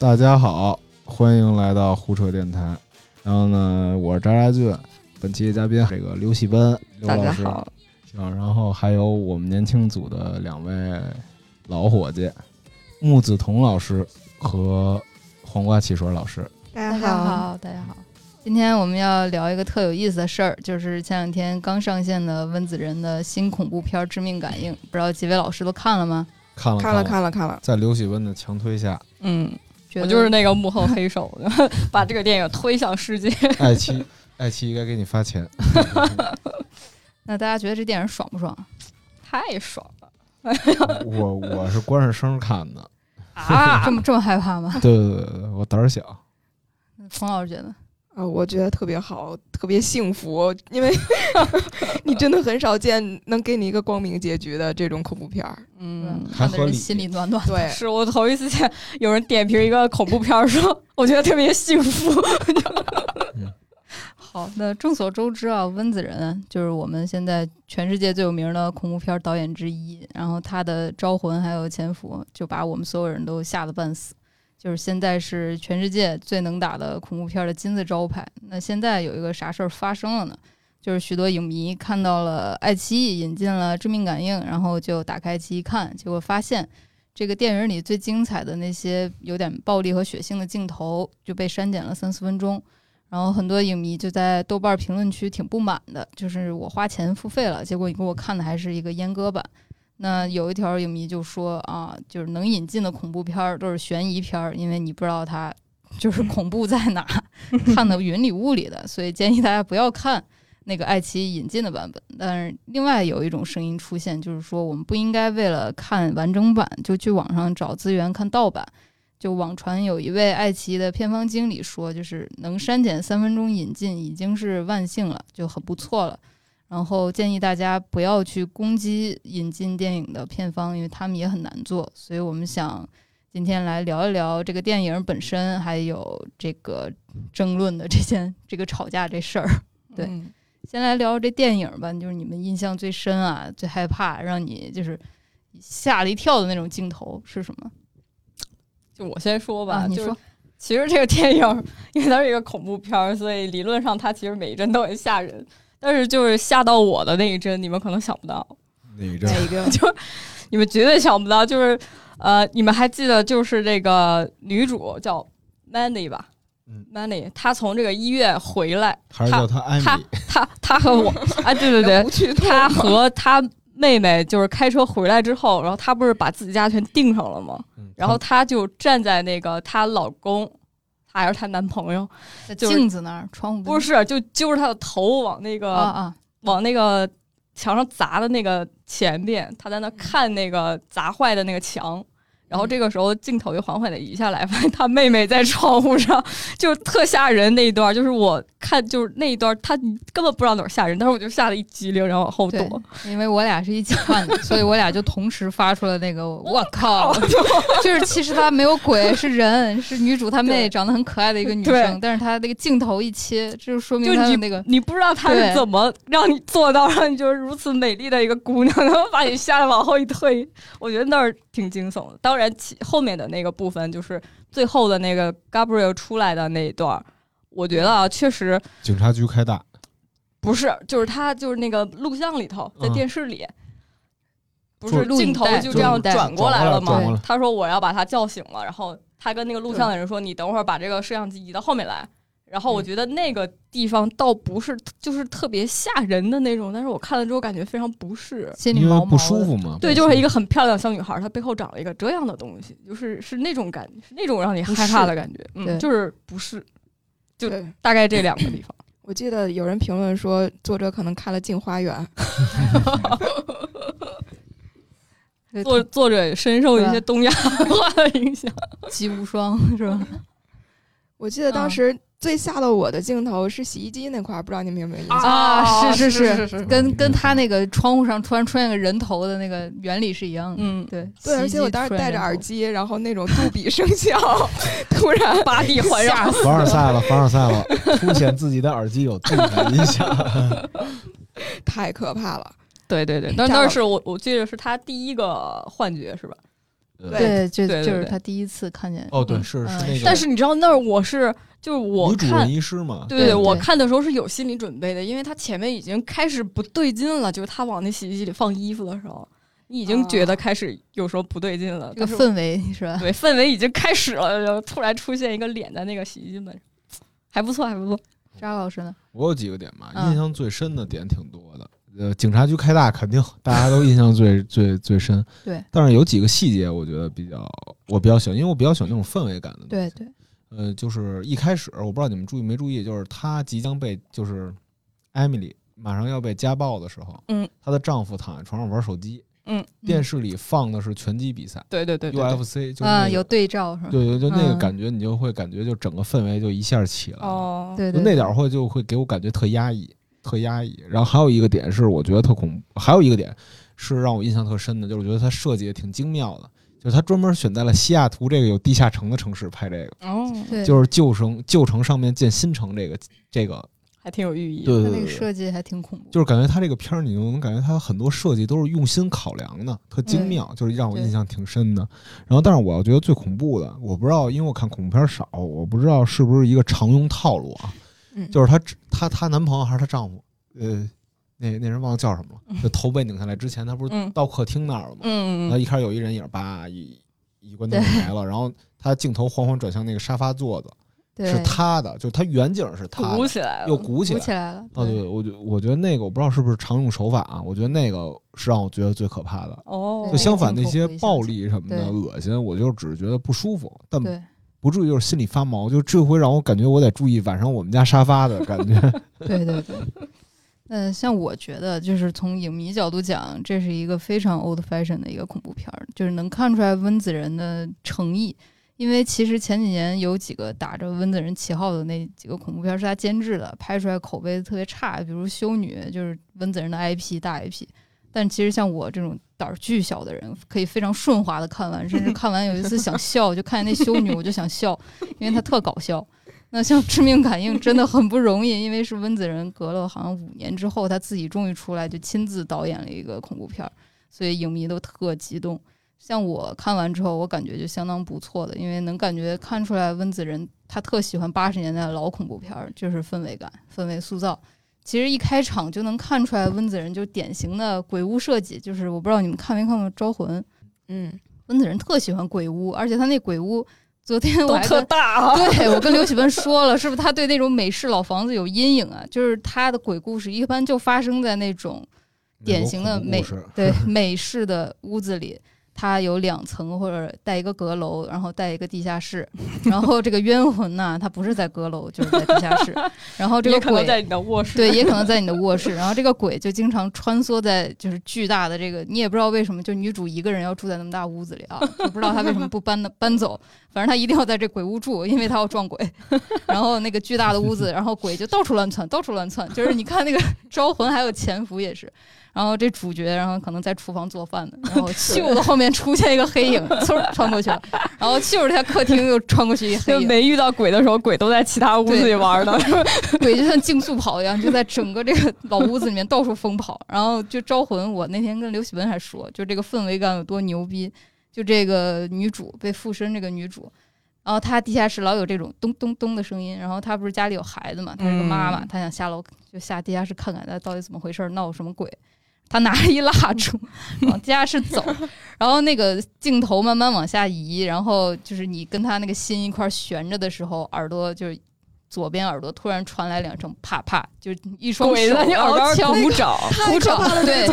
大家好，欢迎来到胡扯电台。然后呢，我是渣渣俊，本期的嘉宾这个刘喜奔，刘大老师。家好，行，然后还有我们年轻组的两位老伙计，木子彤老师和黄瓜汽水老师。大大家好，大家好。今天我们要聊一个特有意思的事儿，就是前两天刚上线的温子仁的新恐怖片《致命感应》，不知道几位老师都看了吗？看了看了了，看了看了，在刘喜温的强推下，嗯，我就是那个幕后黑手，把这个电影推向世界。爱奇爱奇艺该给你发钱。那大家觉得这电影爽不爽？太爽了我我是关上声看的，啊！这么这么害怕吗？对对对对，我胆儿小。冯老师觉得，啊，我觉得特别好，特别幸福，因为 你真的很少见能给你一个光明结局的这种恐怖片儿。嗯，看的人心里暖暖。对，是我头一次见有人点评一个恐怖片儿，说我觉得特别幸福。好，那众所周知啊，温子仁就是我们现在全世界最有名的恐怖片导演之一。然后他的《招魂》还有《潜伏》，就把我们所有人都吓得半死。就是现在是全世界最能打的恐怖片的金字招牌。那现在有一个啥事儿发生了呢？就是许多影迷看到了爱奇艺引进了《致命感应》，然后就打开爱奇艺看，结果发现这个电影里最精彩的那些有点暴力和血腥的镜头就被删减了三四分钟。然后很多影迷就在豆瓣评论区挺不满的，就是我花钱付费了，结果你给我看的还是一个阉割版。那有一条影迷就说啊，就是能引进的恐怖片儿都是悬疑片儿，因为你不知道它就是恐怖在哪，看的云里雾里的，所以建议大家不要看那个爱奇艺引进的版本。但是另外有一种声音出现，就是说我们不应该为了看完整版就去网上找资源看盗版。就网传有一位爱奇艺的片方经理说，就是能删减三分钟引进已经是万幸了，就很不错了。然后建议大家不要去攻击引进电影的片方，因为他们也很难做。所以我们想今天来聊一聊这个电影本身，还有这个争论的这件这个吵架这事儿。对嗯先来聊这电影吧，就是你们印象最深啊、最害怕、让你就是吓了一跳的那种镜头是什么？就我先说吧，啊，你就是说。其实这个电影，因为它是一个恐怖片儿，所以理论上它其实每一帧都很吓人。但是就是吓到我的那一帧，你们可能想不到，哪一阵？哪一个？你们绝对想不到，就是呃，你们还记得就是这个女主叫 Mandy 吧？嗯，Mandy，她从这个医院回来，还是叫她米？她她和我，啊，对对对 她和她妹妹就是开车回来之后，然后她不是把自己家全订上了吗？嗯然后她就站在那个她老公，还是她男朋友，在就镜子那儿，窗户不是，就揪着她的头往那个、啊啊，往那个墙上砸的那个前边，她在那看那个砸坏的那个墙。然后这个时候镜头又缓缓的移下来，发现他妹妹在窗户上，就特吓人那一段。就是我看就是那一段，他根本不知道哪儿吓人，但是我就吓得一激灵，然后往后躲。，因为我俩是一起看的，所以我俩就同时发出了那个 “我靠”，就是其实他没有鬼，是人，是女主她妹，对长得很可爱的一个 女对生，但是她那个镜头一切，这就说明她的那个你不知道她是怎么让你做到让你就是如此美丽的一个姑娘，然后把你吓得往后一退。我觉得那儿挺惊悚的。当然其后面的那个部分，就是最后的那个 Gabriel 出来的那一段，我觉得啊，确实警察局开大，不是，就是他就是那个录像里头，在嗯电视里。不是录镜头就这样转过来了吗？他说我要把他叫醒了，然后他跟那个录像的人说：“你等会儿把这个摄像机移到后面来。”然后我觉得那个地方倒不是就是特别吓人的那种，但是我看了之后感觉非常不适。心里因为不毛毛的舒服嘛。对，就是一个很漂亮的小女孩，她背后长了一个这样的东西，就是是那种感觉，是那种让你害怕的感觉。对嗯，就是不适，就，大概这两个地方。我记得有人评论说，作者可能看了《镜花缘》，对作作者深受一些东亚 文化的影响。肌无双是吧？我记得当时最吓到我的镜头是洗衣机那块儿，不知道你们有没有印象？啊是是是是，跟跟他那个窗户上突然出现个人头的那个原理是一样的。嗯，对对，而且我当时戴着耳机，然后那种杜比声效，突然八 D 环绕。凡尔赛了，凡尔赛了，凸显自己的耳机有杜比音响。太可怕了。对对对，但吓到那是我我记得是他第一个幻觉是吧？呃对，就对对对就是他第一次看见。哦，对，是是那个，但是你知道那儿我是就是我看女主任医师嘛，对对，我看的时候是有心理准备的，因为他前面已经开始不对劲了，就是他往那洗衣机里放衣服的时候，你已经觉得开始有时候不对劲了。这个氛围是吧？对氛围已经开始了，然后突然出现一个脸在那个洗衣机门上，还不错，还不错。张老师呢？我有几个点吧，嗯印象最深的点挺多的。呃，警察局开大肯定大家都印象最 最最深。对，但是有几个细节我觉得比较我比较喜欢，因为我比较喜欢那种氛围感的。对对，呃，就是一开始我不知道你们注意没注意，就是她即将被就是艾米丽马上要被家暴的时候，嗯，她的丈夫躺在床上玩手机，嗯，电视里放的是拳击比赛对对对对对，UFC，就是有对照是吧？对对，就那个嗯感觉，你就会感觉就整个氛围就一下起来了。哦，对对，就那点儿会就会给我感觉特压抑，特压抑。然后还有一个点是我觉得特恐怖，还有一个点是让我印象特深的，就是我觉得它设计也挺精妙的，就是它专门选在了西雅图这个有地下城的城市拍这个，哦，对，就是旧城旧城上面建新城这个这个，还挺有寓意的。他那对对对对。个设计还挺恐怖。就是感觉它这个片儿，你就能感觉它很多设计都是用心考量的，特精妙，就是让我印象挺深的。然后，但是我要觉得最恐怖的，我不知道，因为我看恐怖片少，我不知道是不是一个常用套路啊。嗯，就是她她她男朋友还是她丈夫，呃，那那人忘了叫什么了，就头被拧下来之前，他不是嗯。到客厅那儿了吗？嗯然后一开始有一人影，叭一一关灯就没了，然后他镜头缓缓转向那个沙发座子，是他的，就是他远景是他，鼓起来了，又鼓起来。鼓起来了。哦，对，我觉我觉得那个我不知道是不是常用手法啊，我觉得那个是让我觉得最可怕的。哦，就相反，那些暴力什么的恶心，我就只是觉得不舒服，但对不注意就是心里发毛，就这回让我感觉我得注意晚上我们家沙发的 感觉。对对对。呃，像我觉得，就是从影迷角度讲，这是一个非常 old fashion 的一个恐怖片儿，就是能看出来温子仁的诚意。因为其实前几年有几个打着温子仁旗号的那几个恐怖片儿是他监制的，拍出来口碑特别差，比如《修女》就是温子仁的 IP 大 IP。但其实像我这种胆儿巨小的人，可以非常顺滑的看完，甚至看完有一次想笑，就看见那修女我就想笑，因为她特搞笑。那像《致命感应》真的很不容易，因为是温子仁隔了好像五年之后，他自己终于出来就亲自导演了一个恐怖片儿，所以影迷都特激动。像我看完之后，我感觉就相当不错的，因为能感觉看出来温子仁他特喜欢八十年代的老恐怖片儿，就是氛围感、氛围塑造。其实一开场就能看出来，温子仁就是典型的鬼屋设计，就是我不知道你们看没看过《招魂》，嗯，温子仁特喜欢鬼屋，而且他那鬼屋，昨天我都特还大啊，对我跟刘启文说了，是不是他对那种美式老房子有阴影啊？就是他的鬼故事一般就发生在那种典型的美对 美式的屋子里。它有两层或者带一个阁楼，然后带一个地下室。然后这个冤魂呢，它不是在阁楼，就是在地下室。然后这个鬼也可能在你的卧室。对，也可能在你的卧室。然后这个鬼就经常穿梭在就是巨大的这个，你也不知道为什么，就女主一个人要住在那么大屋子里啊，我不知道她为什么不搬的搬走，反正他一定要在这鬼屋住，因为他要撞鬼。然后那个巨大的屋子，然后鬼就到处乱窜，到处乱窜。就是你看那个 招魂还有潜伏也是。然后这主角，然后可能在厨房做饭呢，然后咻的后面出现一个黑影，嗖穿过去了，然后咻的他客厅又穿过去一黑影，就没遇到鬼的时候，鬼都在其他屋子里玩呢。鬼就像竞速跑一样，就在整个这个老屋子里面到处疯跑。然后就招魂，我那天跟刘喜文还说，就这个氛围感有多牛逼。就这个女主被附身，这个女主，然后她地下室老有这种咚咚咚的声音。然后她不是家里有孩子嘛，她是个妈妈，嗯她想下楼就下地下室看看，她到底怎么回事，闹什么鬼。她拿着一蜡烛 往地下室走，然后那个镜头慢慢往下移，然后就是你跟她那个心一块儿悬着的时候，耳朵就是左边耳朵突然传来两声啪啪，就一双手鬼在你耳然后敲边鼓掌，太可怕了，对。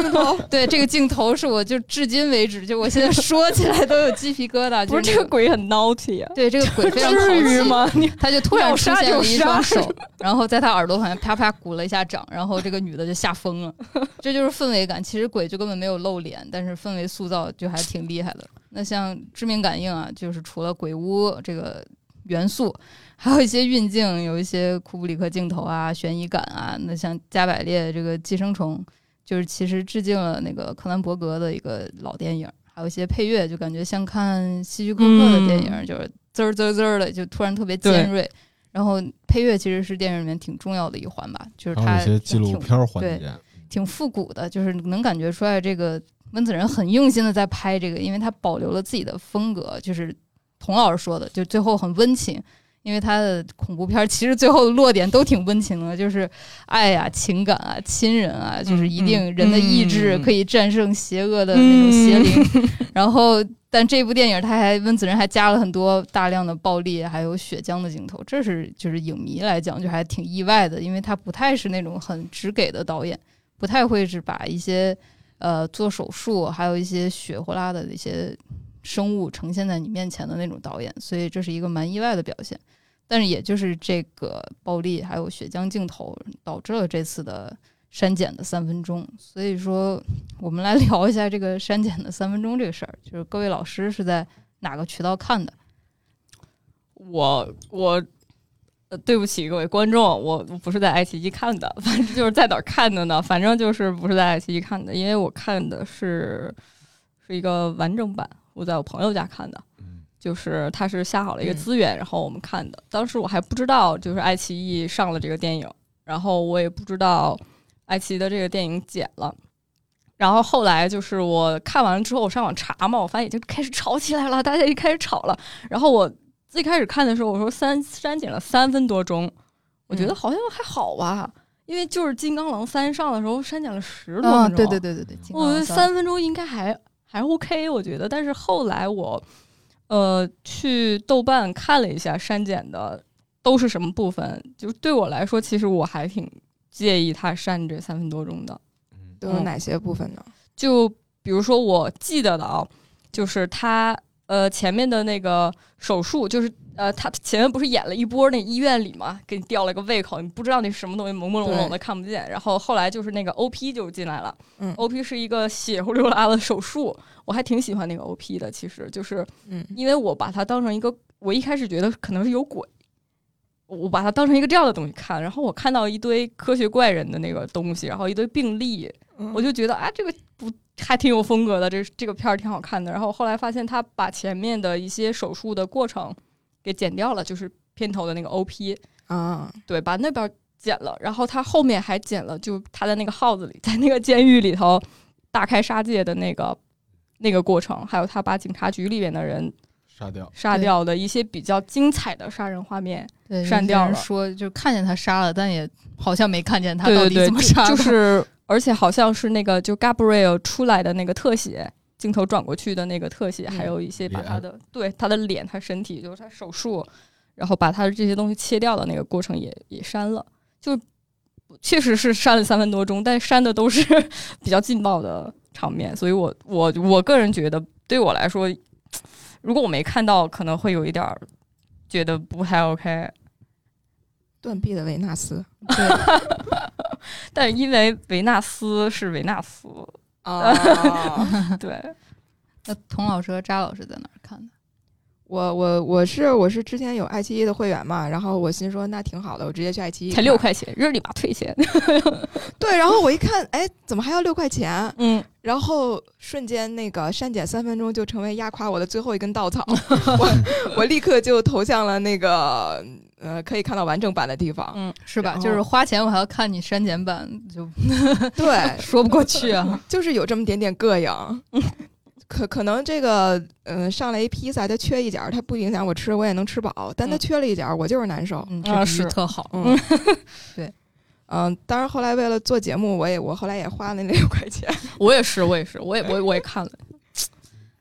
对，这个镜头是我就至今为止，就我现在说起来都有鸡皮疙瘩。不是就那这个鬼很 naughty 啊？对这个鬼非常淘至于？吗？他就突然要出现了一双手，然后在他耳朵好像啪啪鼓了一下掌，然后这个女的就吓疯了。这就是氛围感。其实鬼就根本没有露脸，但是氛围塑造就还挺厉害的。那像致命感应啊，就是除了鬼屋这个元素，还有一些运镜，有一些库布里克镜头啊、悬疑感啊。那像加百列这个寄生虫，就是其实致敬了那个克兰伯格的一个老电影，还有一些配乐，就感觉像看希区柯克的电影，嗯就是滋儿滋儿滋儿的，就突然特别尖锐。然后配乐其实是电影里面挺重要的一环吧，就是它有一些纪录挺片环节，挺复古的，就是能感觉出来这个温子仁很用心的在拍这个，因为他保留了自己的风格，就是童老师说的，就最后很温情。因为他的恐怖片其实最后的落点都挺温情的，就是爱呀、情感啊、亲人啊，就是一定人的意志可以战胜邪恶的那种邪灵。然后，但这部电影他还温子仁还加了很多大量的暴力还有血浆的镜头，这是就是影迷来讲就还挺意外的，因为他不太是那种很直给的导演，不太会是把一些呃做手术还有一些血呼啦的一些生物呈现在你面前的那种导演，所以这是一个蛮意外的表现。但是也就是这个暴力还有血浆镜头导致了这次的删减的三分钟。所以说，我们来聊一下这个删减的三分钟这个事儿。就是各位老师是在哪个渠道看的？我我呃，对不起各位观众，我不是在爱奇艺看的，反正就是在哪儿看的呢？反正就是不是在爱奇艺看的，因为我看的是是一个完整版，我在我朋友家看的。就是他是下好了一个资源，然后我们看的。当时我还不知道，就是爱奇艺上了这个电影，然后我也不知道爱奇艺的这个电影剪了。然后后来就是我看完了之后，我上网查嘛，我发现已经开始吵起来了，大家一开始吵了。然后我最开始看的时候，我说三删减了三分多钟，我觉得好像还好吧，因为就是《金刚狼三》上的时候删减了十多分钟，对对对对对，我觉得三分钟应该还还 OK，我觉得。但是后来我。呃，去豆瓣看了一下删减的都是什么部分，就对我来说，其实我还挺介意他删这三分多钟的。都有哪些部分呢？就比如说我记得的啊，就是他呃前面的那个手术，就是呃他前面不是演了一波那医院里嘛，给你吊了个胃口，你不知道那是什么东西，朦朦胧胧的看不见。然后后来就是那个 O P 就进来了，嗯，O P 是一个血呼溜拉的手术。我还挺喜欢那个 O P 的，其实就是，嗯，因为我把它当成一个，我一开始觉得可能是有鬼，我把它当成一个这样的东西看，然后我看到一堆科学怪人的那个东西，然后一堆病例，我就觉得啊，这个不还挺有风格的，这这个片儿挺好看的。然后后来发现他把前面的一些手术的过程给剪掉了，就是片头的那个 O P 啊，对，把那边剪了，然后他后面还剪了，就他在那个号子里，在那个监狱里头大开杀戒的那个。那个过程，还有他把警察局里面的人杀掉，杀掉的一些比较精彩的杀人画面，删掉了。说就看见他杀了，但也好像没看见他到底怎么杀的。就是，而且好像是那个就 Gabriel 出来的那个特写，镜头转过去的那个特写，还有一些把他的对他的脸、他身体，就是他手术，然后把他的这些东西切掉的那个过程也也删了。就确实是删了三分多钟，但删的都是 比较劲爆的。场面，所以我我我个人觉得，对我来说，如果我没看到，可能会有一点儿觉得不太 OK。断臂的维纳斯，对 但因为维纳斯是维纳斯啊，对。那童老师和扎老师在哪儿看的？我我我是我是之前有爱奇艺的会员嘛，然后我心说那挺好的，我直接去爱奇艺，才六块钱，日里吧退钱。对，然后我一看，哎，怎么还要六块钱？嗯，然后瞬间那个删减三分钟就成为压垮我的最后一根稻草，我我立刻就投向了那个呃可以看到完整版的地方，嗯，是吧？就是花钱我还要看你删减版，就对，说不过去啊，就是有这么点点膈应。可可能这个，嗯，上来一披萨，它缺一角，它不影响我吃，我也能吃饱。但它缺了一角，我就是难受。嗯这是特好。嗯，对，嗯，当然后来为了做节目，我也我后来也花了那六块钱。我也是，我也是，我也我我也看了。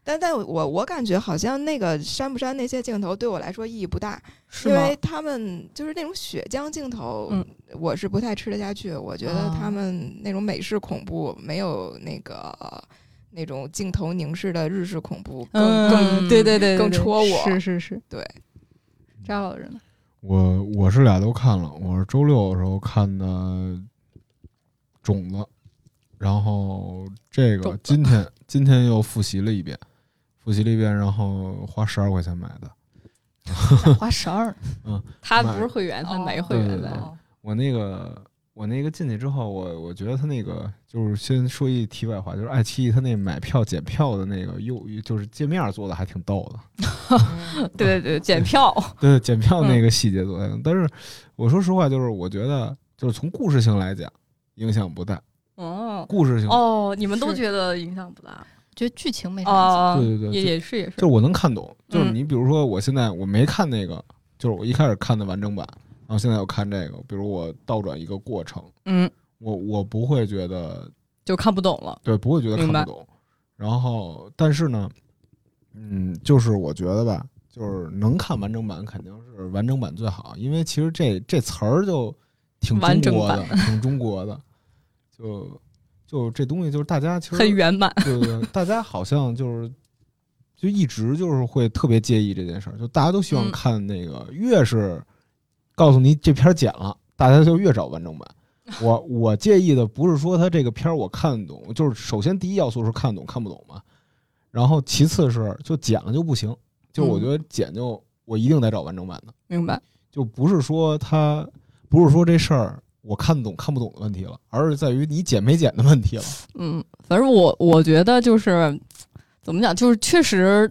但但我我感觉好像那个删不删那些镜头对我来说意义不大，因为他们就是那种血浆镜头，我是不太吃得下去。我觉得他们那种美式恐怖没有那个。那种镜头凝视的日式恐怖更更对对对更戳我是是是对张老师呢？我我是俩都看了，我是周六的时候看的种子，然后这个今天今天又复习了一遍，复习了一遍，然后花十二块钱买的，花十二，嗯，他不是会员，他没会员的，我那个。我那个进去之后，我我觉得他那个就是先说一题外话，就是爱奇艺他那买票检票的那个又就是界面做的还挺逗的。对对对，检票，对检票那个细节做的，但是我说实话，就是我觉得就是从故事性来讲影响不大。哦，故事性。哦，你们都觉得影响不大觉得剧情没啥影响。哦，对对对也也是也是，就是我能看懂，就是嗯你比如说我现在我没看那个，就是我一开始看的完整版，然后现在我看这个，比如我倒转一个过程，嗯，我我不会觉得就看不懂了。对，不会觉得看不懂。然后，但是呢，嗯，就是我觉得吧，就是能看完整版肯定是完整版最好，因为其实这这词儿就挺完整中国的，挺中国的，就就这东西就是大家其实很圆满，对对对，大家好像就是就一直就是会特别介意这件事儿，就大家都希望嗯。看那个，越是告诉你这片儿剪了，大家就越找完整版。我 我介意的不是说他这个片儿我看得懂，就是首先第一要素是看懂看不懂嘛，然后其次是就剪了就不行，就我嗯。觉得剪就我一定得找完整版的，明白？就不是说他不是说这事儿我看得懂看不懂的问题了，而是在于你剪没剪的问题了。嗯，反正我我觉得就是怎么讲，就是确实，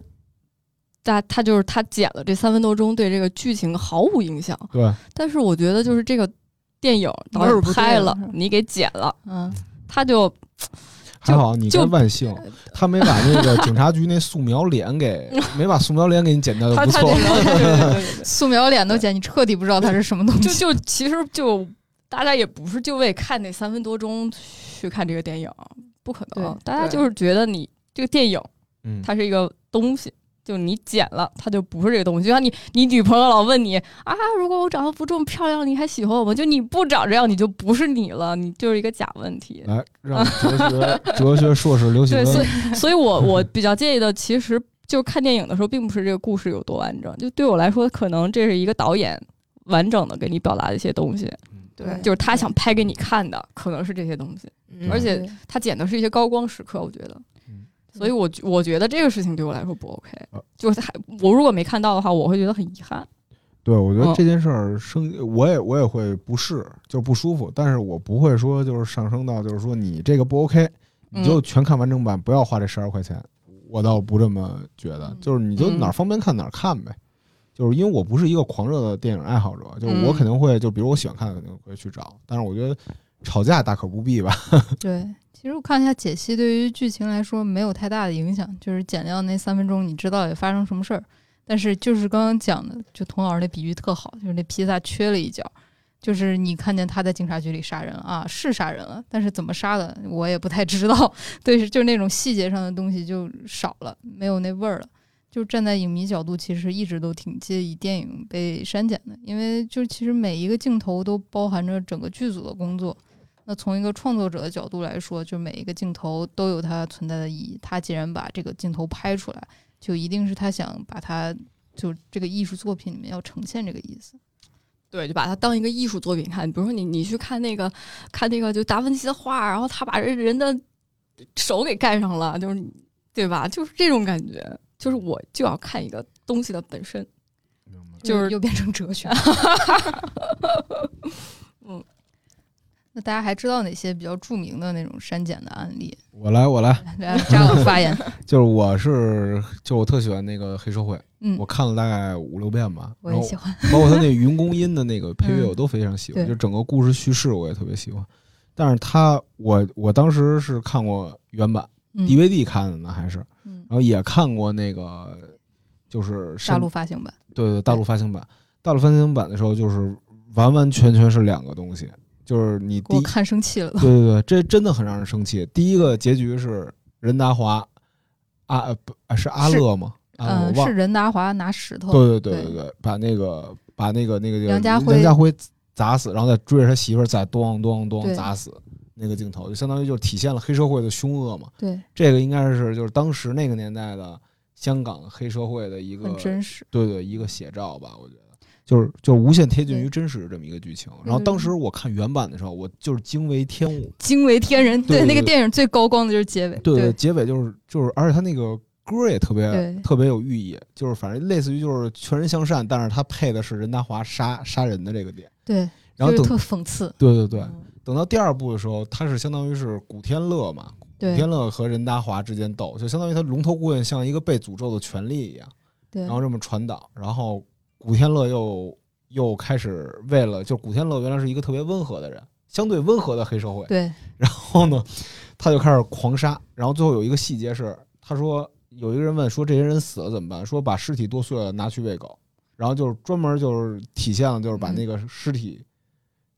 他他就是他剪了这三分多钟，对这个剧情毫无影响。对，但是我觉得就是这个电影导演拍了了，你给剪了，嗯，他就还好你就万幸，他没把那个警察局那素描脸给 没把素描脸给你剪掉就不错他他这。个对对对对对素描脸都剪，你彻底不知道他是什么东西就西。就其实就大家也不是就为看那三分多钟去看这个电影，不可能，大家就是觉得你这个电影嗯，它是一个东西。就你剪了，它就不是这个东西。就像你，你女朋友老问你啊，如果我长得不这么漂亮，你还喜欢我吗？就你不长这样，你就不是你了，你就是一个假问题。来让哲学哲学硕士刘 喜对，所以，所以我我比较介意的，其实就是看电影的时候，并不是这个故事有多完整，就对我来说，可能这是一个导演完整的给你表达的一些东西，对，就是他想拍给你看的，可能是这些东西。嗯而且他剪的是一些高光时刻，我觉得嗯，所以我我觉得这个事情对我来说不 OK，呃就是还我如果没看到的话，我会觉得很遗憾。对我觉得嗯这件事儿生我也我也会不适，就是不舒服，但是我不会说就是上升到就是说你这个不 OK，你就全看完整版，不要花这十二块钱。我倒不这么觉得，嗯就是你就嗯哪儿方便看哪儿看呗。就是因为我不是一个狂热的电影爱好者，就是我嗯肯定会就比如我喜欢看的肯定会去找，但是我觉得吵架大可不必吧。对，其实我看一下解析，对于剧情来说没有太大的影响，就是剪掉那三分钟，你知道也发生什么事儿。但是就是刚刚讲的，就童老师那比喻特好，就是那披萨缺了一角，就是你看见他在警察局里杀人啊，是杀人了，但是怎么杀的我也不太知道。对，是就是那种细节上的东西就少了，没有那味儿了。就站在影迷角度，其实一直都挺介意电影被删减的，因为就其实每一个镜头都包含着整个剧组的工作。那从一个创作者的角度来说，就每一个镜头都有它存在的意义。他既然把这个镜头拍出来，就一定是他想把它就这个艺术作品里面要呈现这个意思。对，就把它当一个艺术作品看。比如说你你去看那个看那个就达芬奇的画，然后他把人人的手给盖上了，就是对吧？就是这种感觉，就是我就要看一个东西的本身。就是又变成哲学。嗯，那大家还知道哪些比较著名的那种删减的案例？我来，我来，来，扎老师发言。就是我是就我特喜欢那个黑社会，嗯我，看了大概五六遍吧，我也喜欢。包括他那云公音的那个配乐，嗯我都非常喜欢，对就整个故事叙事我也特别喜欢。但是他，我我当时是看过原版、嗯 DVD 看的呢，还是，嗯然后也看过那个，就是大山陆发行版。对对大陆发行版，大陆发行版的时候就是完完全全是两个东西，就是你第一，我看生气了都。对对对，这真的很让人生气。第一个结局是任达华，阿呃不啊是阿乐吗？嗯，是任达华拿石头。对对对对对对，把那个把那个那个梁家辉梁家辉砸死，然后再追着他媳妇儿再咚咚咚对砸死，那个镜头就相当于就体现了黑社会的凶恶嘛。对，这个应该是就是当时那个年代的香港黑社会的一个很真实。对对一个写照吧，我觉得。就是就是无限贴近于真实的这么一个剧情，然后当时我看原版的时候，我就是惊为天物。惊为天人。对那个电影最高光的就是结尾。对对结尾就是就是，而且他那个歌也特别特别有寓意，就是反正类似于就是全人向善，但是他配的是任达华杀杀人的这个点。对，然后就特讽刺。对对对，嗯等到第二部的时候，他是相当于是古天乐嘛，古天乐和任达华之间斗，就相当于他龙头顾问像一个被诅咒的权利一样，对然后这么传导，然后古天乐又又开始为了，就古天乐原来是一个特别温和的人，相对温和的黑社会，对。然后呢，他就开始狂杀，然后最后有一个细节是，他说有一个人问说这些人死了怎么办？说把尸体剁碎了拿去喂狗，然后就是专门就是体现了就是把那个尸体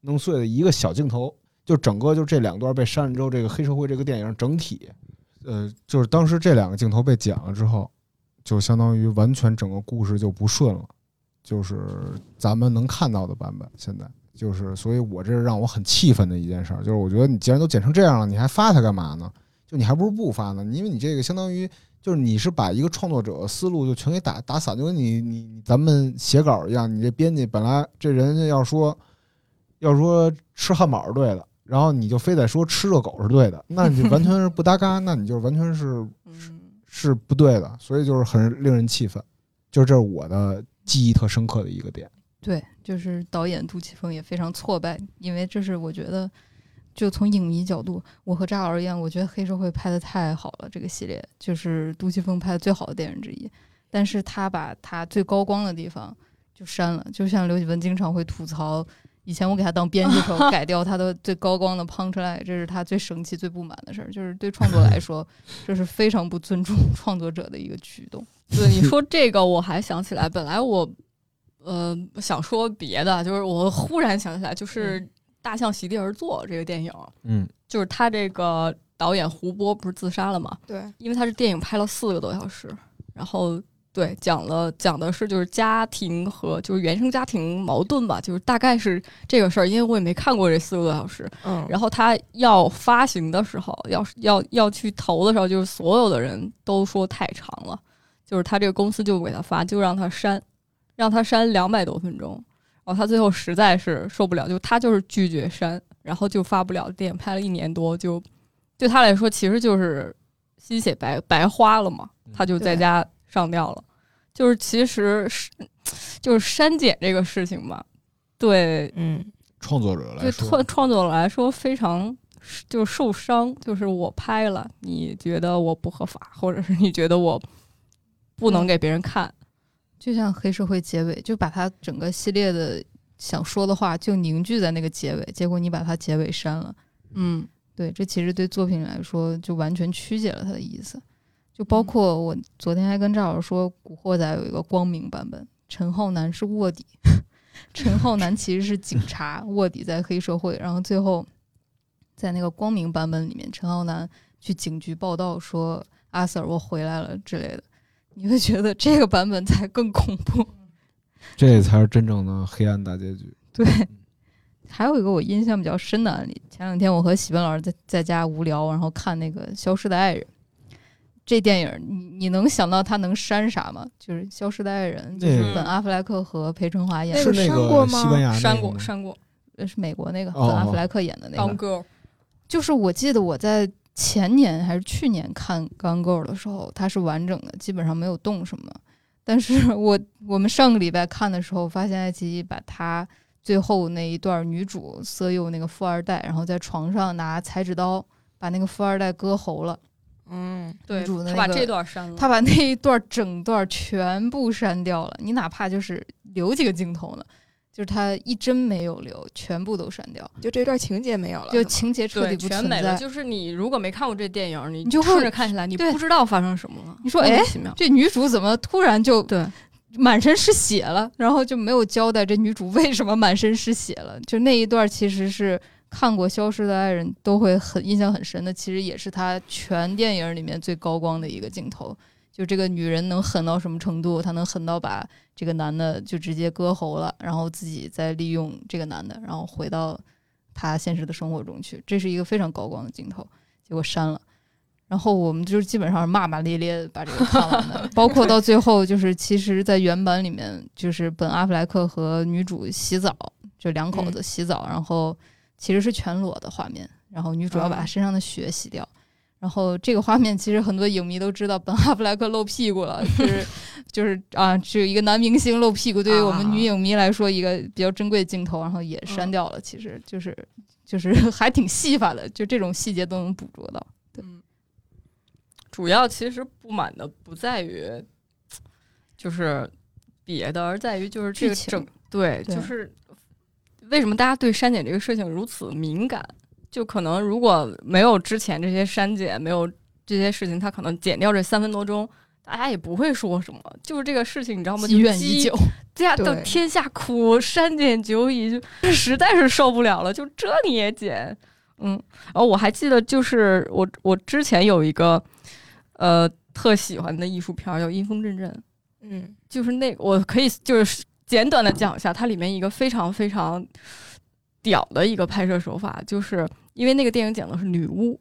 弄碎的一个小镜头，就整个就这两段被删了之后，这个黑社会这个电影整体，呃，就是当时这两个镜头被剪了之后，就相当于完全整个故事就不顺了，就是咱们能看到的版本现在。就是，所以我这是让我很气愤的一件事儿。就是我觉得你既然都剪成这样了，你还发它干嘛呢？就你还不如不发呢。因为你这个相当于就是你是把一个创作者思路就全给打打散，就跟你你咱们写稿一样。你这编辑本来这人家要说要说吃汉堡是对的，然后你就非得说吃热狗是对的，那你就完全是不搭嘎，那你就完全是是，是不对的。所以就是很令人气愤。就是这是我的记忆特深刻的一个点。对，就是导演杜琪峰也非常挫败，因为这是我觉得，就从影迷角度，我和扎老师一样，我觉得黑社会拍的太好了，这个系列就是杜琪峰拍的最好的电影之一。但是他把他最高光的地方就删了，就像刘启文经常会吐槽，以前我给他当编辑的时候 改掉他的最高光的 punch line，这是他最生气、最不满的事儿。就是对创作来说，这是非常不尊重创作者的一个举动。对你说这个，我还想起来，本来我呃想说别的，就是我忽然想起来，就是《大象席地而坐》这个电影，嗯，就是他这个导演胡波不是自杀了吗？对，因为他这电影拍了四个多小时，然后对讲了讲的是就是家庭和就是原生家庭矛盾吧，就是大概是这个事儿。因为我也没看过这四个多小时，嗯，然后他要发行的时候，要要要去投的时候，就是所有的人都说太长了，就是他这个公司就不给他发，就让他删，让他删两百多分钟。然后他最后实在是受不了，就他就是拒绝删，然后就发不了。电影拍了一年多，就对他来说其实就是心血白白花了嘛，他就在家上吊了。就是其实是就是删减这个事情吧，对嗯，创作者来对说创，创作者来说非常就是受伤，就是我拍了，你觉得我不合法，或者是你觉得我不能给别人看，就像黑社会结尾，就把他整个系列的想说的话就凝聚在那个结尾，结果你把它结尾删了。嗯对，这其实对作品来说就完全曲解了他的意思。就包括我昨天还跟赵老师说，《古惑仔》有一个光明版本，陈浩南是卧底，陈浩南其实是警察，卧底在黑社会，然后最后在那个光明版本里面，陈浩南去警局报道说：“阿 Sir，我回来了”之类的。你会觉得这个版本才更恐怖。这才是真正的黑暗大结局。对，还有一个我印象比较深的案例，前两天我和喜文老师在在家无聊，然后看那个《消失的爱人》这电影，你你能想到他能删啥吗？就是《消失的爱人》，就是本阿弗莱克和裴春华演的，那个是那删过吗个西班牙删过删过呃是美国那个哦本阿弗莱克演的那个。Girl，就是我记得我在前年还是去年看《钢构》的时候，它是完整的，基本上没有动什么。但是我我们上个礼拜看的时候，发现爱奇艺把它最后那一段女主色诱那个富二代，然后在床上拿裁纸刀把那个富二代割喉了。嗯，对女主的他把这段删了，他把那一段整段全部删掉了，你哪怕就是留几个镜头呢，就是他一帧没有留，全部都删掉，就这段情节没有了，就情节彻底不全没了。就是你如果没看过这电影，你你就会顺着看起来，你对不知道发生什么了。你说哎这女主怎么突然就对，满身是血了，然后就没有交代这女主为什么满身是血了。就那一段其实是看过《消失的爱人》都会很印象很深的，其实也是他全电影里面最高光的一个镜头。就这个女人能狠到什么程度？她能狠到把这个男的就直接割喉了，然后自己再利用这个男的，然后回到他现实的生活中去。这是一个非常高光的镜头，结果删了。然后我们就是基本上是骂骂咧咧把这个看完的，包括到最后就是，其实，在原版里面，就是本阿弗莱克和女主洗澡，就两口子洗澡，然后其实是全裸的画面，然后女主要把她身上的血洗掉。然后这个画面其实很多影迷都知道，本哈弗莱克露屁股了，就是就是啊，只有一个男明星露屁股，对于我们女影迷来说，一个比较珍贵的镜头，然后也删掉了。其实就是就是 还挺戏法的，就这种细节都能捕捉到。对，主要其实不满的不在于就是别的，而在于就是这个整，对就是为什么大家对删减这个事情如此敏感？就可能如果没有之前这些删减，没有这些事情，他可能剪掉这三分多钟，大家也不会说什么。就是这个事情，你知道吗？积怨已久，这样等天下苦，删减久矣，就 实在是受不了了。就这你也剪，嗯。然后我还记得，就是我我之前有一个呃特喜欢的艺术片叫《阴风阵阵》，嗯，就是那我可以就是简短的讲一下，它里面一个非常非常。屌的一个拍摄手法，就是因为那个电影讲的是女巫，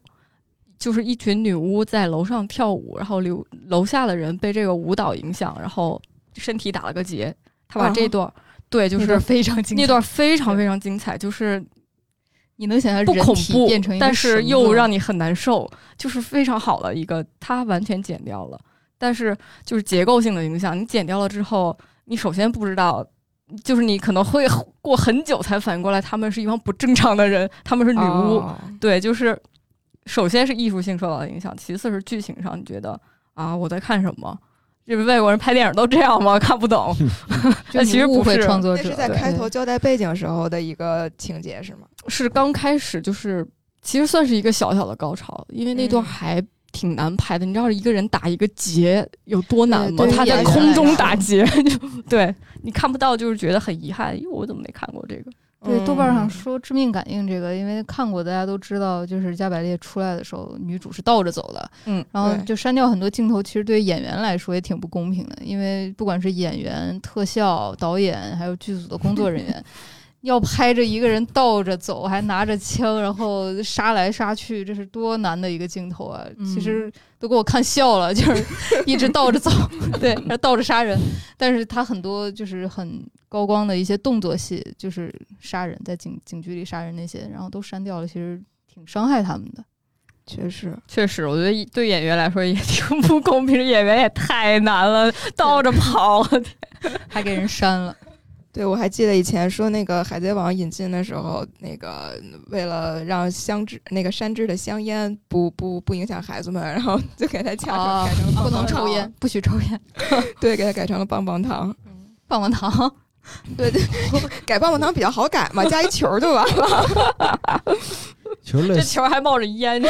就是一群女巫在楼上跳舞，然后楼楼下的人被这个舞蹈影响，然后身体打了个结。他把这段对，就是非常精彩那段非常非常精彩，就是你能想象不恐怖但是又让你很难受，就是非常好的一个，它完全剪掉了，但是就是结构性的影响，你剪掉了之后，你首先不知道。就是你可能会过很久才反应过来，他们是一帮不正常的人，他们是女巫。对，就是首先是艺术性受到的影响，其次是剧情上，你觉得啊，我在看什么？这外国人拍电影都这样吗？看不懂。那其实不是创作者是在开头交代背景时候的一个情节是吗？是刚开始，就是其实算是一个小小的高潮，因为那段还。挺难拍的，你知道一个人打一个结有多难吗？他在空中打结，对你看不到，就是觉得很遗憾。因为我怎么没看过这个？对，豆瓣上说《致命感应》这个，因为看过，大家都知道，就是加百列出来的时候，女主是倒着走的。嗯，然后就删掉很多镜头，其实对演员来说也挺不公平的，因为不管是演员、特效、导演，还有剧组的工作人员。要拍着一个人倒着走，还拿着枪，然后杀来杀去，这是多难的一个镜头啊！其实都给我看笑了，就是一直倒着走，对，然后倒着杀人。但是他很多就是很高光的一些动作戏，就是杀人，在警警局里杀人那些，然后都删掉了，其实挺伤害他们的。确实，确实，我觉得对演员来说也挺不公平，演员也太难了，倒着跑，还给人删了。对，我还记得以前说那个《海贼王》引进的时候，那个为了让香脂那个山治的香烟不不不影响孩子们，然后 就给他掐成改成不能抽烟，不许抽烟。对，给他改成了棒棒糖。棒棒糖，对对，改棒棒糖比较好改嘛，加一球就完了。其实这球还冒着烟。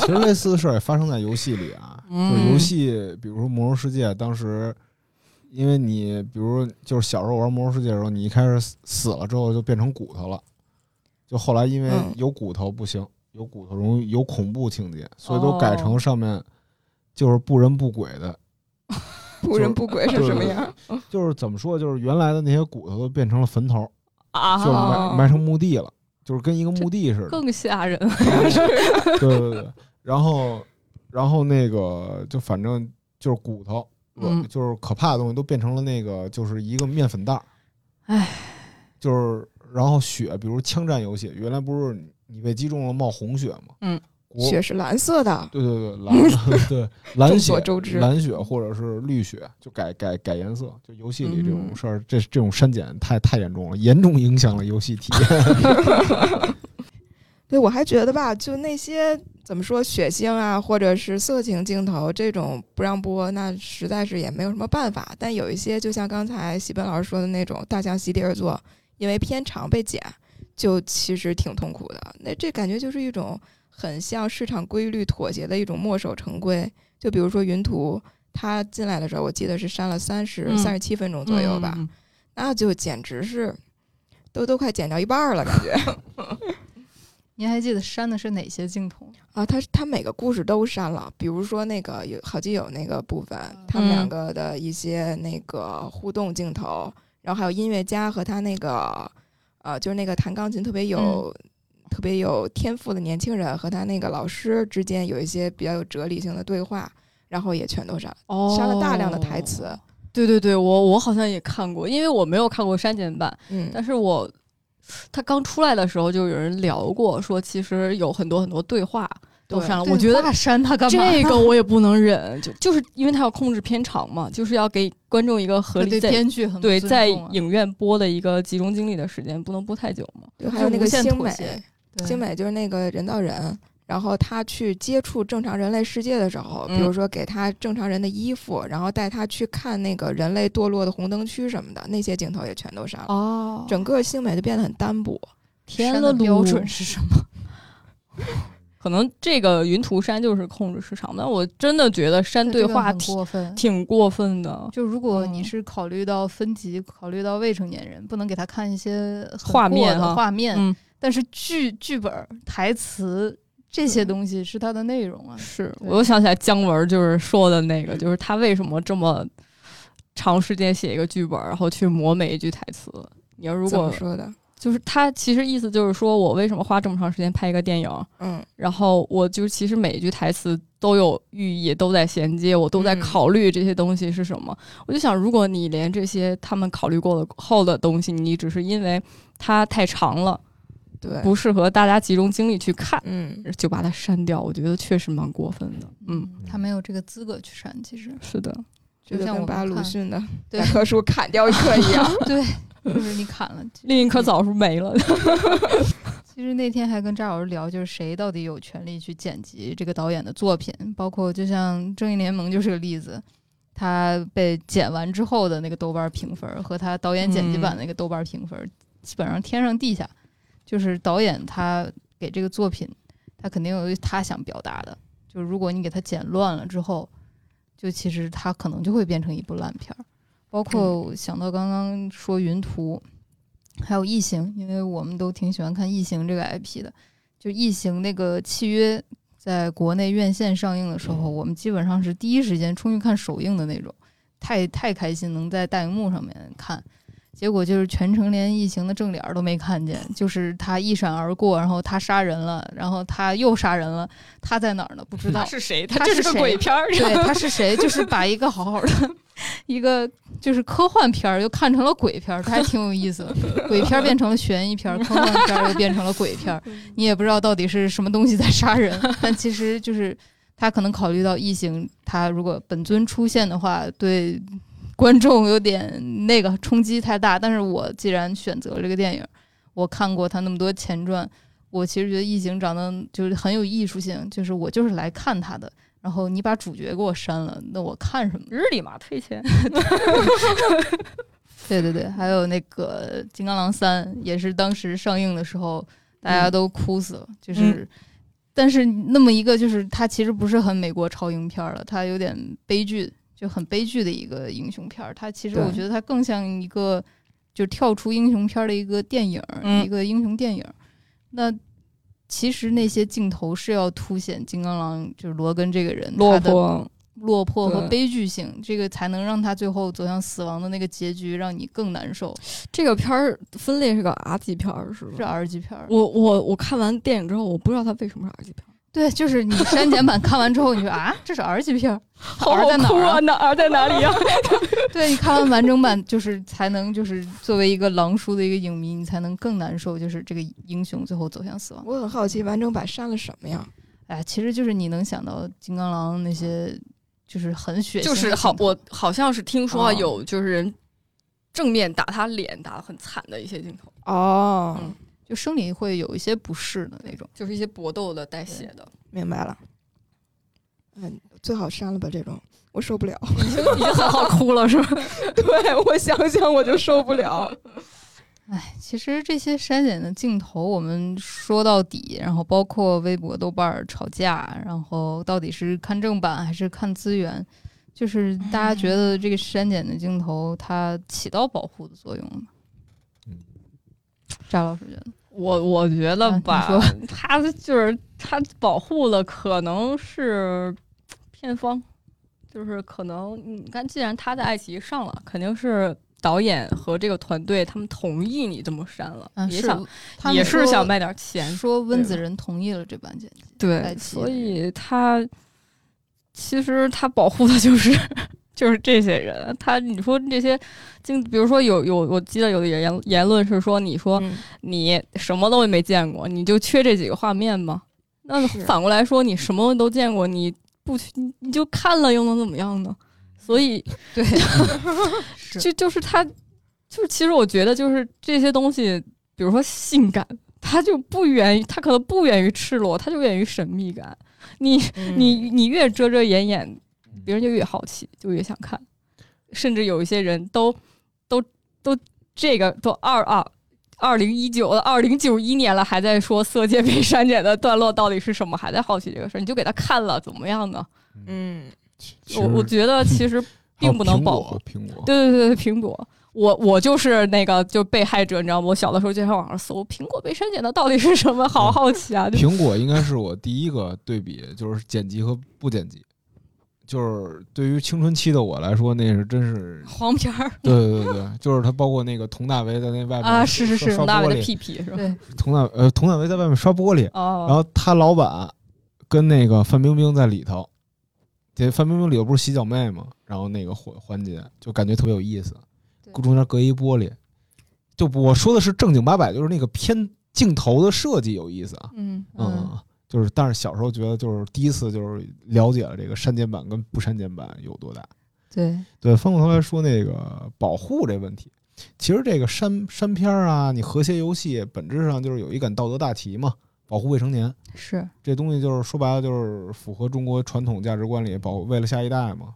其实类似的事儿也发生在游戏里啊，就游戏，比如说《魔兽世界》，当时。因为你比如就是小时候玩魔兽世界的时候，你一开始死死了之后就变成骨头了，就后来因为有骨头不行，有骨头容易有恐怖情节，所以都改成上面就是不人不鬼的。不人不鬼是什么样？就是怎么说？就是原来的那些骨头都变成了坟头，啊，就埋埋成墓地了，就是跟一个墓地似的，更吓人。对对对，然后然后那个就反正就是骨头。嗯，就是可怕的东西都变成了那个，就是一个面粉袋儿。唉，就是然后血，比如枪战游戏，原来不是你被击中了冒红血吗？嗯，血是蓝色的。对对对，蓝 对蓝血，周知蓝血或者是绿血，就改改改颜色。就游戏里这种事儿，这这种删减太太严重了，严重影响了游戏体验。对，我还觉得吧，就那些。怎么说血腥啊，或者是色情镜头这种不让播，那实在是也没有什么办法。但有一些，就像刚才喜本老师说的那种大象席地而坐，因为片长被剪，就其实挺痛苦的。那这感觉就是一种很像市场规律妥协的一种墨守成规。就比如说云图，他进来的时候，我记得是删了三十三十七分钟左右吧，那就简直是都都快剪掉一半了，感觉。您还记得删的是哪些镜头啊？他他每个故事都删了，比如说那个有好基友那个部分，他们两个的一些那个互动镜头，然后还有音乐家和他那个呃，就是那个弹钢琴特别有特别有天赋的年轻人和他那个老师之间有一些比较有哲理性的对话，然后也全都删，删了大量的台词。对对对，我我好像也看过，因为我没有看过删减版，嗯，但是我。他刚出来的时候就有人聊过，说其实有很多很多对话都删了。我觉得删他干嘛？这 个我也不能忍，就就是因为他要控制片长嘛，就是要给观众一个合理在编剧很对在影院播的一个集中精力的时间，不能播太久嘛。还有那个星美，星美就是那个人造人。然后他去接触正常人类世界的时候，比如说给他正常人的衣服，然后带他去看那个人类堕落的红灯区什么的，那些镜头也全都删了。哦，整个星美就变得很单薄。天的标准是什么？可能这个云图山就是控制市场，但我真的觉得删对话挺过分，挺过分的。就如果你是考虑到分级，考虑到未成年人，不能给他看一些画面的画面，但是剧剧本台词。这些东西是它的内容啊！是我又想起来姜文就是说的那个，就是他为什么这么长时间写一个剧本，然后去磨每一句台词。你要如果说的，就是他其实意思就是说我为什么花这么长时间拍一个电影，嗯，然后我就其实每一句台词都有寓意，都在衔接，我都在考虑这些东西是什么。我就想，如果你连这些他们考虑过了后的东西，你只是因为它太长了。对，不适合大家集中精力去看，嗯，就把它删掉。我觉得确实蛮过分的，嗯，他没有这个资格去删，其实。是的，就像我把鲁迅的百棵树砍掉一棵一样，对，就是你砍了，另一棵枣树没了。其实那天还跟张老师聊，就是谁到底有权利去剪辑这个导演的作品，包括就像《正义联盟》就是个例子，他被剪完之后的那个豆瓣评分和他导演剪辑版那个豆瓣评分，基本上天上地下。就是导演他给这个作品，他肯定有他想表达的。就如果你给他剪乱了之后，就其实他可能就会变成一部烂片儿。包括想到刚刚说云图，还有异形，因为我们都挺喜欢看异形这个 IP 的。就异形那个契约在国内院线上映的时候，我们基本上是第一时间冲去看首映的那种，太太开心，能在大荧幕上面看。结果就是全程连异形的正脸都没看见，就是他一闪而过，然后他杀人了，然后他又杀人了，他在哪儿呢？不知道他是谁？他这是个鬼片儿，对，他是谁？就是把一个好好的一个就是科幻片儿又看成了鬼片儿，他还挺有意思的。鬼片儿变成了悬疑片儿，科幻片儿又变成了鬼片儿，你也不知道到底是什么东西在杀人，但其实就是他可能考虑到异形，他如果本尊出现的话，对。观众有点那个冲击太大，但是我既然选择了这个电影，我看过他那么多前传，我其实觉得异形长得就是很有艺术性，就是我就是来看他的。然后你把主角给我删了，那我看什么？日立马退钱。对对对，还有那个《金刚狼三》也是当时上映的时候，大家都哭死了。就是，但是那么一个就是它其实不是很美国超英片了，它有点悲剧。就很悲剧的一个英雄片儿，它其实我觉得它更像一个，就跳出英雄片儿的一个电影，一个英雄电影。那其实那些镜头是要凸显金刚狼就是罗根这个人落魄、落魄和悲剧性，这个才能让他最后走向死亡的那个结局让你更难受。这个片儿分类是个 R 级片儿，是吧？是 R 级片儿。我我我看完电影之后，我不知道它为什么是 R 级片儿。对，就是你删减版看完之后，你说啊，这是 R 级片，R 在哪儿？哪儿在哪里 呀？对你看完完整版，就是才能就是作为一个狼叔的一个影迷，你才能更难受，就是这个英雄最后走向死亡。我很好奇，完整版删了什么呀？哎，其实就是你能想到金刚狼那些，就是很血腥。就是好，我好像是听说有就是人正面打他脸打的很惨的一些镜头。哦。就生理会有一些不适的那种，就是一些搏斗的带血的，明白了。嗯，最好删了吧，这种我受不了，已经已经很好哭了，是吧？对我想想我就受不了。哎，其实这些删减的镜头，我们说到底，然后包括微博、豆瓣吵架，然后到底是看正版还是看资源，就是大家觉得这个删减的镜头它起到保护的作用吗？嗯张老师觉得，我我觉得吧，他就是他保护了，可能是片方，就是可能你看，既然他在爱奇艺上了，肯定是导演和这个团队他们同意你这么删了，也想也是想卖点钱。说温子仁同意了这版剪辑，对，所以他其实他保护的就是。就是这些人，他你说这些，经比如说有有，我记得有的言言论是说，你说你什么都没见过，你就缺这几个画面吗？那反过来说，你什么都见过，你不你你就看了又能怎么样呢？所以 对，就就是他，就是其实我觉得就是这些东西，比如说性感，它就不源于，它可能不源于赤裸，它就源于神秘感。你你你越遮遮掩掩。别人就越好奇，就越想看，甚至有一些人都都都这个都二二二零一九的二零九一年了，还在说色戒被删减的段落到底是什么，还在好奇这个事儿，你就给他看了，怎么样呢？嗯，我我觉得其实 并不能保护苹果，对对对对，苹果。我我就是那个就被害者，你知道吗？我小的时候经常网上搜苹果被删减的到底是什么，好好奇啊！苹果应该是我第一个对比，就是剪辑和不剪辑。就是对于青春期的我来说，那是真是黄片儿。对对对对，就是他包括那个佟大为在那外面啊，是是是，佟大为的屁屁是吧？对，佟大呃佟大为在外面刷玻璃，哦，然后他老板跟那个范冰冰在里头，这范冰冰里头不是洗脚妹吗？然后那个环环节就感觉特别有意思，中间隔一玻璃，就我说的是正经八百，就是那个偏镜头的设计有意思啊，嗯嗯。就是，但是小时候觉得，就是第一次就是了解了这个删减版跟不删减版有多大。对对，翻过头来说那个保护这问题，其实这个删删片儿啊，你和谐游戏本质上就是有一杆道德大旗嘛，保护未成年。是这东西就是说白了就是符合中国传统价值观里保为了下一代嘛。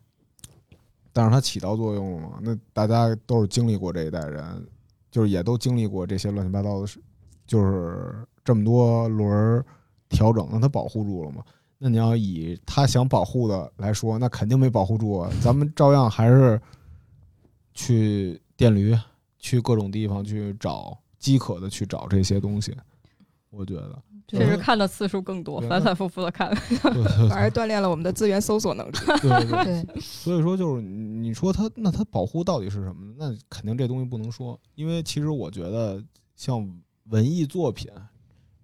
但是它起到作用了嘛？那大家都是经历过这一代人，就是也都经历过这些乱七八糟的事，就是这么多轮儿。调整，让它保护住了吗？那你要以他想保护的来说，那肯定没保护住啊。咱们照样还是去电驴，去各种地方去找饥渴的去找这些东西。我觉得确实看的次数更多，反反复复的看，反而锻炼了我们的资源搜索能力。对对对，所以说就是你说他那他保护到底是什么？那肯定这东西不能说，因为其实我觉得像文艺作品。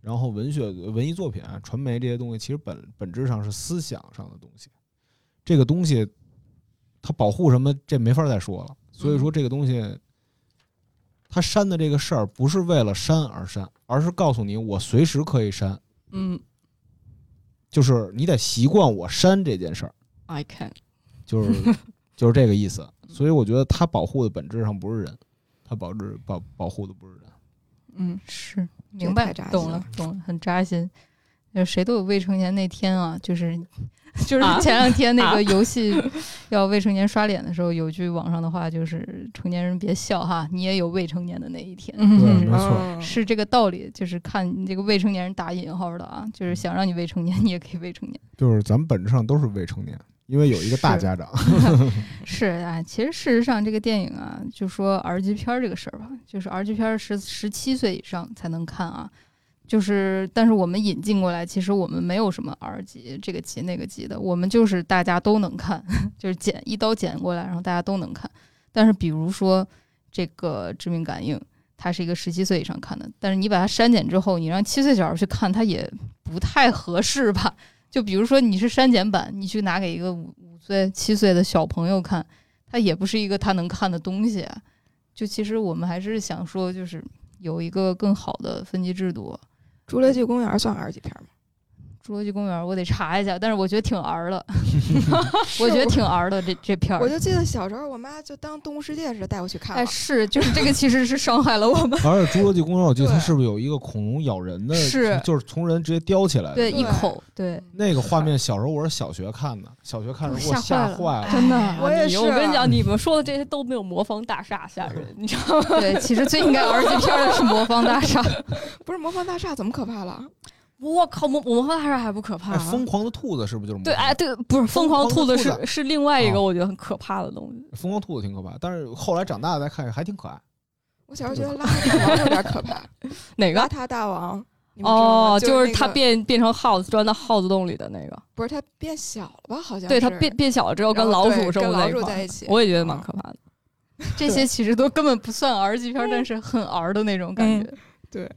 然后文学、文艺作品啊、传媒这些东西，其实本本质上是思想上的东西。这个东西，它保护什么，这没法再说了。所以说，这个东西，它删的这个事儿，不是为了删而删，而是告诉你，我随时可以删。嗯，就是你得习惯我删这件事儿。I can，就是 就是这个意思。所以我觉得，它保护的本质上不是人，它保质保保护的不是人。嗯，是。明白，懂了，懂了，很扎心。就谁都有未成年那天啊，就是就是前两天那个游戏要未成年刷脸的时候，有句网上的话就是“成年人别笑哈，你也有未成年的那一天”。嗯，没错，是这个道理。就是看你这个未成年人打引号的啊，就是想让你未成年，你也可以未成年。就是咱们本质上都是未成年，因为有一个大家长。是啊，其实事实上这个电影啊，就说 R 级片这个事儿吧，就是 R 级片十十七岁以上才能看啊。就是，但是我们引进过来，其实我们没有什么 R 级这个级那个级的，我们就是大家都能看，就是剪一刀剪过来，然后大家都能看。但是比如说这个致命感应，它是一个十七岁以上看的，但是你把它删减之后，你让七岁小孩去看，它也不太合适吧？就比如说你是删减版，你去拿给一个五五岁、七岁的小朋友看，他也不是一个他能看的东西。就其实我们还是想说，就是有一个更好的分级制度。侏罗纪公园算 R 级片吗？侏罗纪公园我得查一下，但是我觉得挺儿的，我觉得挺儿的这这片儿。我就记得小时候我妈就当动物世界似的带我去看。哎，是，就是这个其实是伤害了我们。而且侏罗纪公园，我记得它是不是有一个恐龙咬人的？是，就是从人直接叼起来。对，一口。对。那个画面，小时候我是小学看的，小学看的给我吓坏了，真的。我也是。我跟你讲，你们说的这些都没有魔方大厦吓人，你知道吗？对，其实最应该儿级片的是魔方 大厦。不是魔方大厦怎么可怕了？我靠，魔魔方大厦还不可怕？疯狂的兔子是不是就是？对，哎，对，不是疯狂兔子是是另外一个我觉得很可怕的东西。疯狂兔子挺可怕，但是后来长大再看还挺可爱。我小时候觉得邋遢大王有点可怕。哪个？邋遢大王？哦，就是他变变成耗子钻到耗子洞里的那个。不是他变小了吧？好像对他变变小了之后跟老鼠生活在一起。我也觉得蛮可怕的。这些其实都根本不算 R 级片，但是很 R 的那种感觉。对。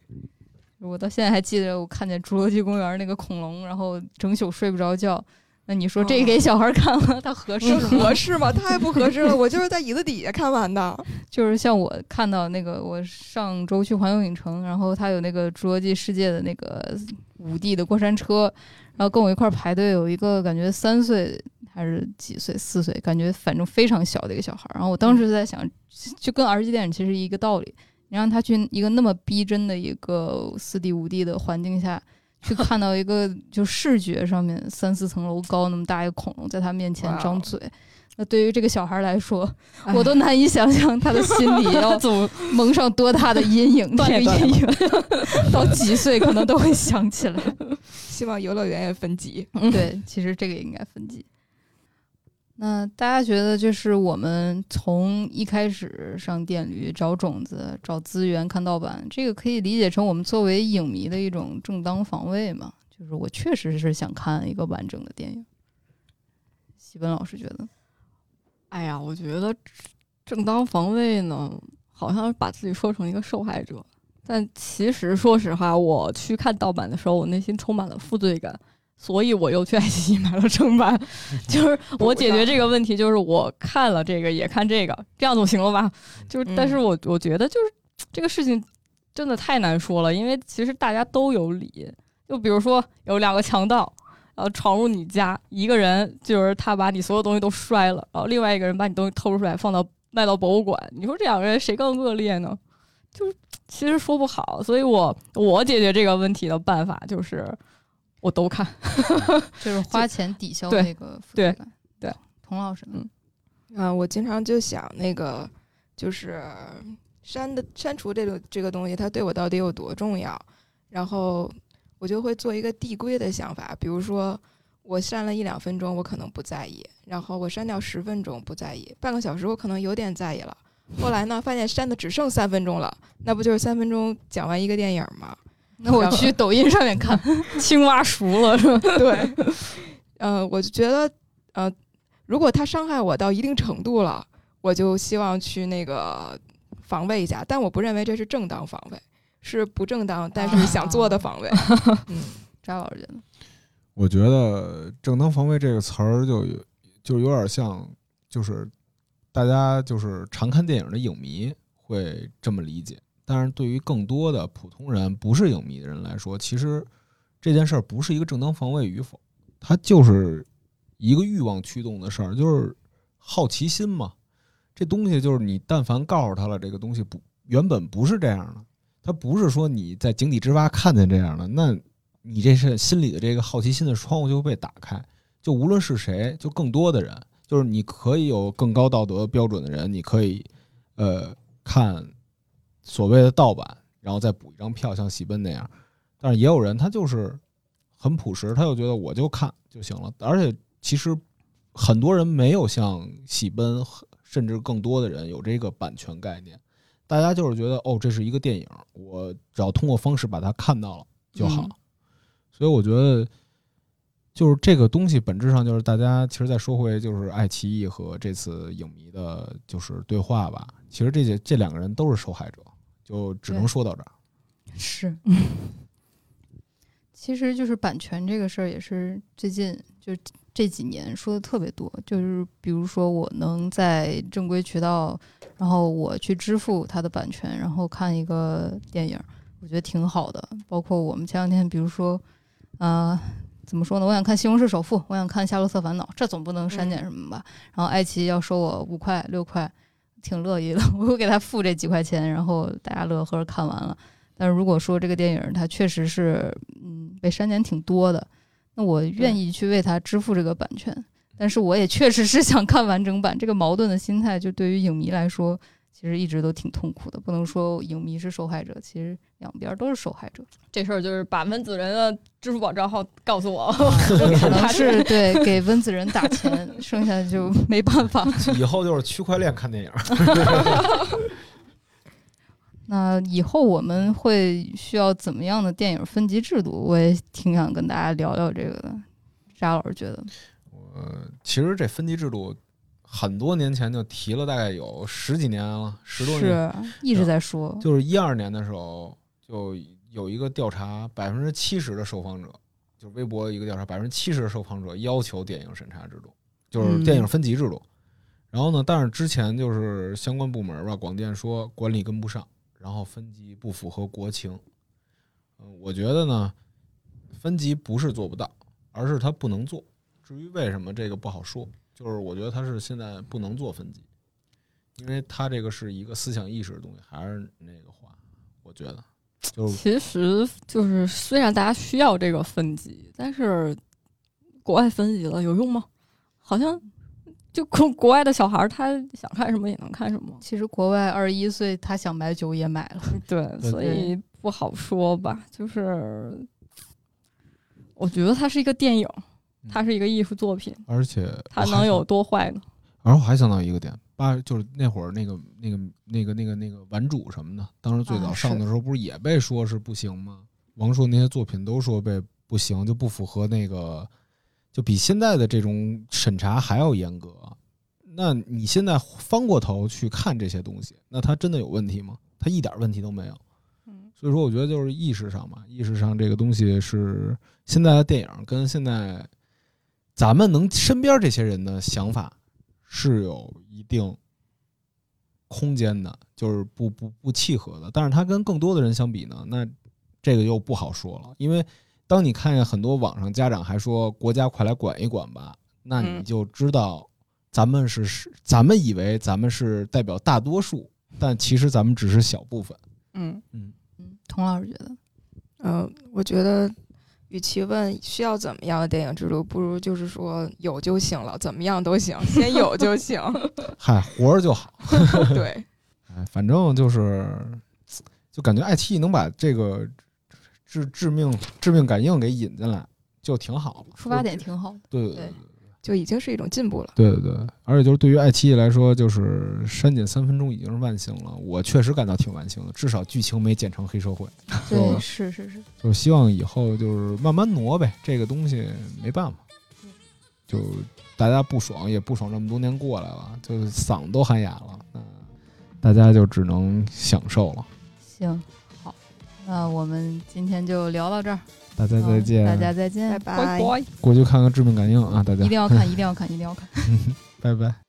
我到现在还记得，我看见侏罗纪公园那个恐龙，然后整宿睡不着觉。那你说这给小孩看了，他合适吗？合适吗？太不合适了！我就是在椅子底下看完的。就是像我看到那个，我上周去环球影城，然后他有那个侏罗纪世界的那个五 D 的过山车，然后跟我一块排队有一个感觉三岁还是几岁四岁，感觉反正非常小的一个小孩。然后我当时在想，就跟儿级电影其实一个道理。你让他去一个那么逼真的一个四 D 五 D 的环境下 去看到一个就视觉上面三四层楼高那么大一个恐龙在他面前张嘴，那对于这个小孩来说，我都难以想象他的心里要 蒙上多大的阴影。这个阴影到几岁可能都会想起来。希望游乐园也分级。对，其实这个也应该分级。那大家觉得，就是我们从一开始上电驴找种子、找资源、看盗版，这个可以理解成我们作为影迷的一种正当防卫吗？就是我确实是想看一个完整的电影。西本老师觉得，哎呀，我觉得正当防卫呢，好像把自己说成一个受害者。但其实说实话，我去看盗版的时候，我内心充满了负罪感。所以我又去爱奇艺买了正版，就是我解决这个问题，就是我看了这个也看这个，这样总行了吧？就是，但是我我觉得就是这个事情真的太难说了，因为其实大家都有理。就比如说有两个强盗，然后闯入你家，一个人就是他把你所有东西都摔了，然后另外一个人把你东西偷出来放到卖到博物馆，你说这两个人谁更恶劣呢？就是其实说不好，所以我我解决这个问题的办法就是。我都看，就是花钱抵消那个负罪感。对，童老师，嗯，啊，我经常就想那个，就是删的删除这个这个东西，它对我到底有多重要？然后我就会做一个递归的想法，比如说我删了一两分钟，我可能不在意；然后我删掉十分钟不在意，半个小时我可能有点在意了。后来呢，发现删的只剩三分钟了，那不就是三分钟讲完一个电影吗？那我去抖音上面看，青蛙熟了是吧？对，呃，我就觉得，呃，如果他伤害我到一定程度了，我就希望去那个防卫一下。但我不认为这是正当防卫，是不正当但是想做的防卫。嗯，张老师觉得？我觉得“正当防卫”这个词儿就就有点像，就是大家就是常看电影的影迷会这么理解。但是对于更多的普通人，不是影迷的人来说，其实这件事儿不是一个正当防卫与否，它就是一个欲望驱动的事儿，就是好奇心嘛。这东西就是你但凡告诉他了，这个东西不原本不是这样的，他不是说你在井底之蛙看见这样的，那你这是心里的这个好奇心的窗户就会被打开。就无论是谁，就更多的人，就是你可以有更高道德标准的人，你可以呃看。所谓的盗版，然后再补一张票，像喜奔那样，但是也有人他就是很朴实，他就觉得我就看就行了。而且其实很多人没有像喜奔，甚至更多的人有这个版权概念，大家就是觉得哦，这是一个电影，我只要通过方式把它看到了就好。所以我觉得就是这个东西本质上就是大家其实再说回就是爱奇艺和这次影迷的就是对话吧，其实这些这两个人都是受害者。就只能说到这儿，是，其实就是版权这个事儿，也是最近就这几年说的特别多。就是比如说，我能在正规渠道，然后我去支付它的版权，然后看一个电影，我觉得挺好的。包括我们前两天，比如说，啊，怎么说呢？我想看《西红柿首富》，我想看《夏洛特烦恼》，这总不能删减什么吧？然后爱奇艺要收我五块六块。挺乐意的，我会给他付这几块钱，然后大家乐呵看完了。但是如果说这个电影它确实是嗯被删减挺多的，那我愿意去为他支付这个版权。但是我也确实是 想看完整版，这个矛盾的心态就对于影迷来说。其实一直都挺痛苦的，不能说影迷是受害者，其实两边都是受害者。这事儿就是把温子人的支付宝账号告诉我，可能是对给温子仁打钱，剩下就没办法。以后就是区块链看电影。那以后我们会需要怎么样的电影分级制度？我也挺想跟大家聊聊这个的。沙老师觉得，我其实这分级制度。很多年前就提了，大概有十几年了，十多年，是一直在说。就是一二年的时候，就有一个调查，百分之七十的受访者，就是微博一个调查，百分之七十的受访者要求电影审查制度，就是电影分级制度。然后呢，但是之前就是相关部门吧，广电说管理跟不上，然后分级不符合国情。嗯，我觉得呢，分级不是做不到，而是它不能做。至于为什么，这个不好说。就是我觉得他是现在不能做分级，因为他这个是一个思想意识的东西，还是那个话，我觉得就其实就是虽然大家需要这个分级，但是国外分级了有用吗？好像就国国外的小孩儿，他想看什么也能看什么。其实国外二十一岁，他想买酒也买了。对，所以不好说吧。就是我觉得它是一个电影，它是一个艺术作品，而且它能有多坏呢？然后我还想到一个点，八就是那会儿那个那个那个那个那个顽主什么的，当时最早啊上的时候不是也被说是不行吗？王朔那些作品都说被不行，就不符合那个，就比现在的这种审查还要严格。那你现在翻过头去看这些东西，那它真的有问题吗？它一点问题都没有。嗯所以说，我觉得就是意识上嘛，意识上这个东西是现在的电影跟现在咱们能身边这些人的想法是有一定空间的，就是不不不契合的。但是它跟更多的人相比呢，那这个又不好说了，因为当你看见很多网上家长还说国家快来管一管吧，那你嗯。就知道咱们是是咱们以为咱们是代表大多数，但其实咱们只是小部分。嗯。嗯。嗯，童老师觉得，呃，我觉得，与其问需要怎么样的电影制度，不如就是说有就行了，怎么样都行，先有就行。嗨，活着就好。对，哎，反正就是，就感觉爱奇艺能把这个致致命致命感应给引进来，就挺好了。出发点挺好的。对对对就已经是一种进步了。对对对，而且就是对于爱奇艺来说，就是删减三分钟已经是万幸了。我确实感到挺万幸的，至少剧情没剪成黑社会。对，哦是是是，就希望以后就是慢慢挪呗，这个东西没办法，就大家不爽也不爽这么多年过来了，就是嗓都喊哑了，那大家就只能享受了。行，好，那我们今天就聊到这儿，大家再见，大家再见拜，拜拜。拜。过去看看《致命感应》啊，大家一定要看，一定要看，一定要看。拜拜。